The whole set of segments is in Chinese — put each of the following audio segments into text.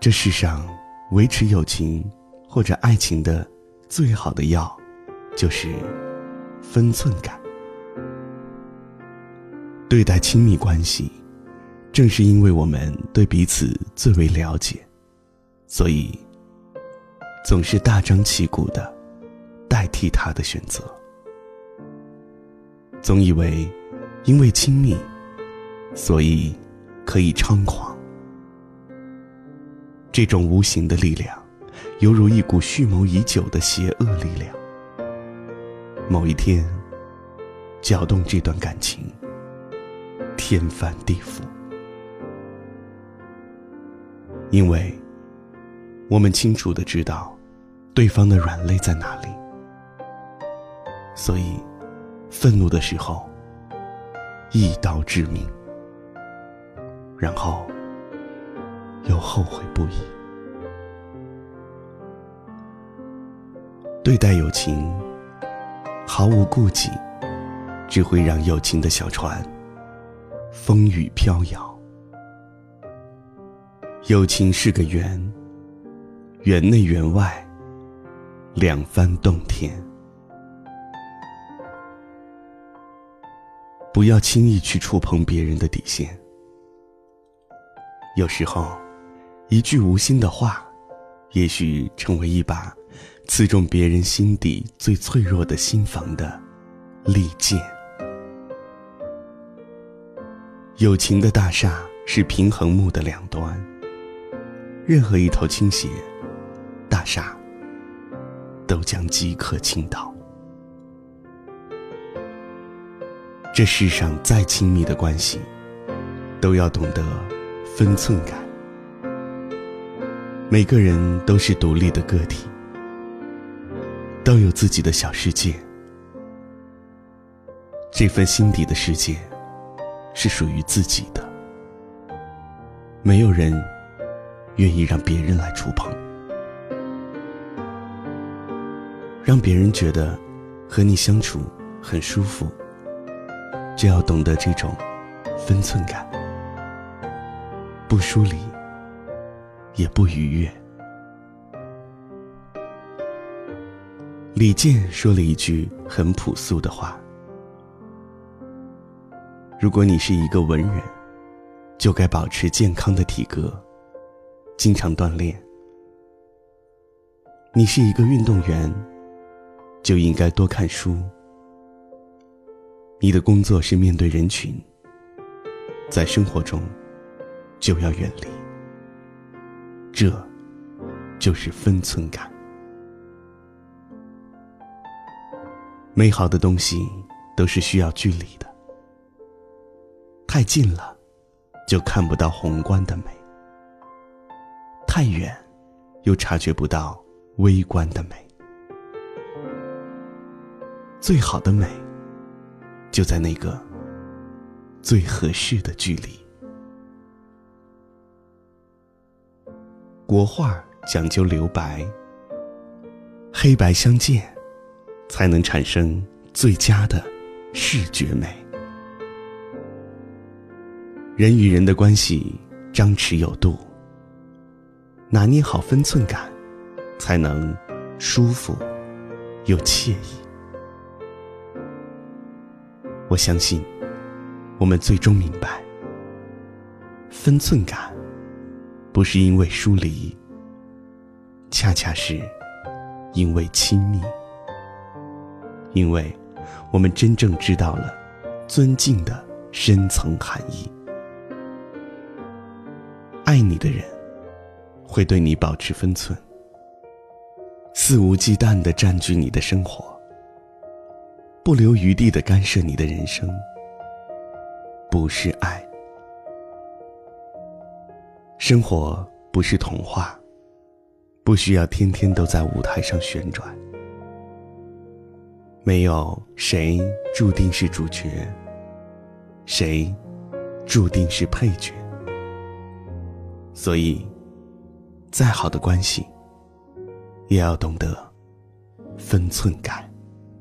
这世上，维持友情或者爱情的最好的药，就是分寸感。对待亲密关系，正是因为我们对彼此最为了解，所以总是大张旗鼓的代替他的选择，总以为因为亲密，所以可以猖狂。这种无形的力量，犹如一股蓄谋已久的邪恶力量，某一天搅动这段感情。天翻地覆，因为我们清楚的知道对方的软肋在哪里，所以愤怒的时候一刀致命，然后又后悔不已。对待友情毫无顾忌，只会让友情的小船。风雨飘摇，友情是个圆，圆内圆外，两番洞天。不要轻易去触碰别人的底线。有时候，一句无心的话，也许成为一把刺中别人心底最脆弱的心房的利剑。友情的大厦是平衡木的两端，任何一头倾斜，大厦都将即刻倾倒。这世上再亲密的关系，都要懂得分寸感。每个人都是独立的个体，都有自己的小世界，这份心底的世界。是属于自己的，没有人愿意让别人来触碰，让别人觉得和你相处很舒服，就要懂得这种分寸感，不疏离，也不逾越。李健说了一句很朴素的话。如果你是一个文人，就该保持健康的体格，经常锻炼；你是一个运动员，就应该多看书；你的工作是面对人群，在生活中就要远离。这，就是分寸感。美好的东西都是需要距离的。太近了，就看不到宏观的美；太远，又察觉不到微观的美。最好的美，就在那个最合适的距离。国画讲究留白，黑白相间，才能产生最佳的视觉美。人与人的关系，张弛有度，拿捏好分寸感，才能舒服又惬意。我相信，我们最终明白，分寸感不是因为疏离，恰恰是因为亲密，因为我们真正知道了尊敬的深层含义。爱你的人，会对你保持分寸，肆无忌惮的占据你的生活，不留余地的干涉你的人生，不是爱。生活不是童话，不需要天天都在舞台上旋转。没有谁注定是主角，谁注定是配角。所以，再好的关系，也要懂得分寸感。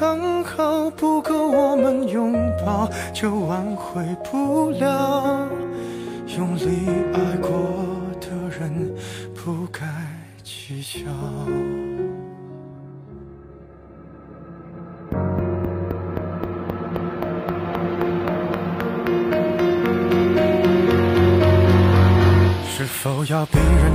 刚好，不够我们拥抱，就挽回不了。用力爱过的人。不该计较。是否要逼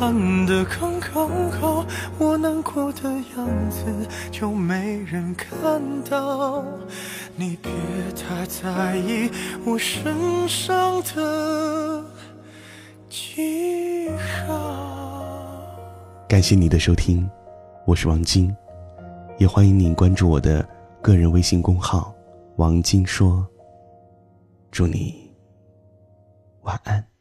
暗了，暗的刚刚好，我难过的样子就没人看到。你别太在意我身上的记号。感谢你的收听，我是王晶，也欢迎您关注我的个人微信公号“王晶说”。祝你晚安。